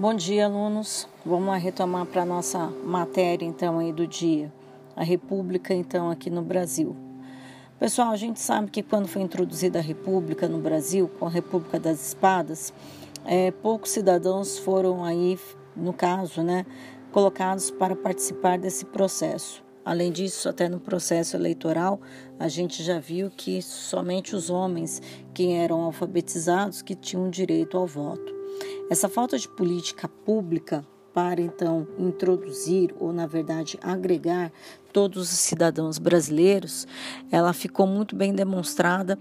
Bom dia, alunos. Vamos retomar para a nossa matéria, então, aí do dia. A República, então, aqui no Brasil. Pessoal, a gente sabe que quando foi introduzida a República no Brasil, com a República das Espadas, é, poucos cidadãos foram aí, no caso, né, colocados para participar desse processo. Além disso, até no processo eleitoral, a gente já viu que somente os homens que eram alfabetizados que tinham direito ao voto. Essa falta de política pública para então introduzir ou na verdade agregar todos os cidadãos brasileiros, ela ficou muito bem demonstrada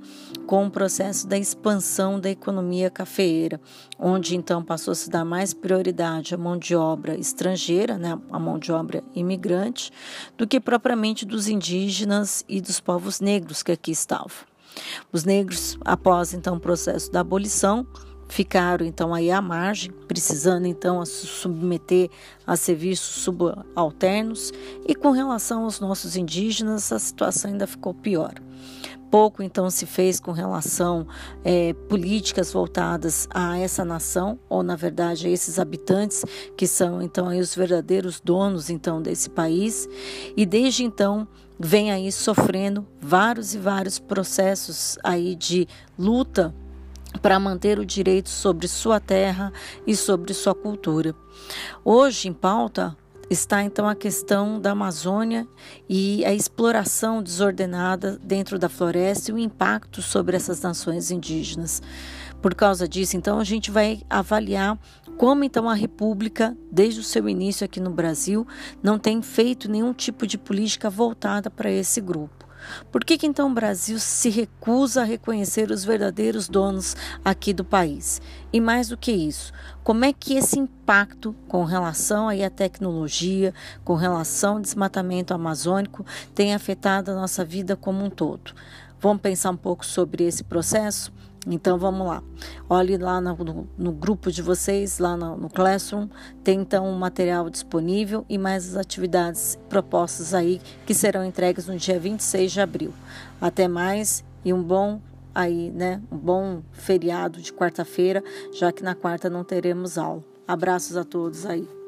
com o processo da expansão da economia cafeeira, onde então passou a se dar mais prioridade à mão de obra estrangeira, né, a mão de obra imigrante, do que propriamente dos indígenas e dos povos negros que aqui estavam. Os negros, após então o processo da abolição, ficaram então aí à margem, precisando então se submeter a serviços subalternos e com relação aos nossos indígenas a situação ainda ficou pior. Pouco então se fez com relação é, políticas voltadas a essa nação ou na verdade a esses habitantes que são então aí os verdadeiros donos então desse país e desde então vem aí sofrendo vários e vários processos aí de luta para manter o direito sobre sua terra e sobre sua cultura. Hoje, em pauta, está então a questão da Amazônia e a exploração desordenada dentro da floresta e o impacto sobre essas nações indígenas. Por causa disso, então, a gente vai avaliar como então a República, desde o seu início aqui no Brasil, não tem feito nenhum tipo de política voltada para esse grupo. Por que, que então o Brasil se recusa a reconhecer os verdadeiros donos aqui do país? E mais do que isso, como é que esse impacto com relação aí à tecnologia, com relação ao desmatamento amazônico, tem afetado a nossa vida como um todo? Vamos pensar um pouco sobre esse processo? Então vamos lá. Olhe lá no, no, no grupo de vocês, lá no, no, Classroom, tem então um material disponível e mais as atividades propostas aí que serão entregues no dia 26 de abril. Até mais e um bom aí, né? Um bom feriado de quarta-feira, já que na quarta não teremos aula. Abraços a todos aí.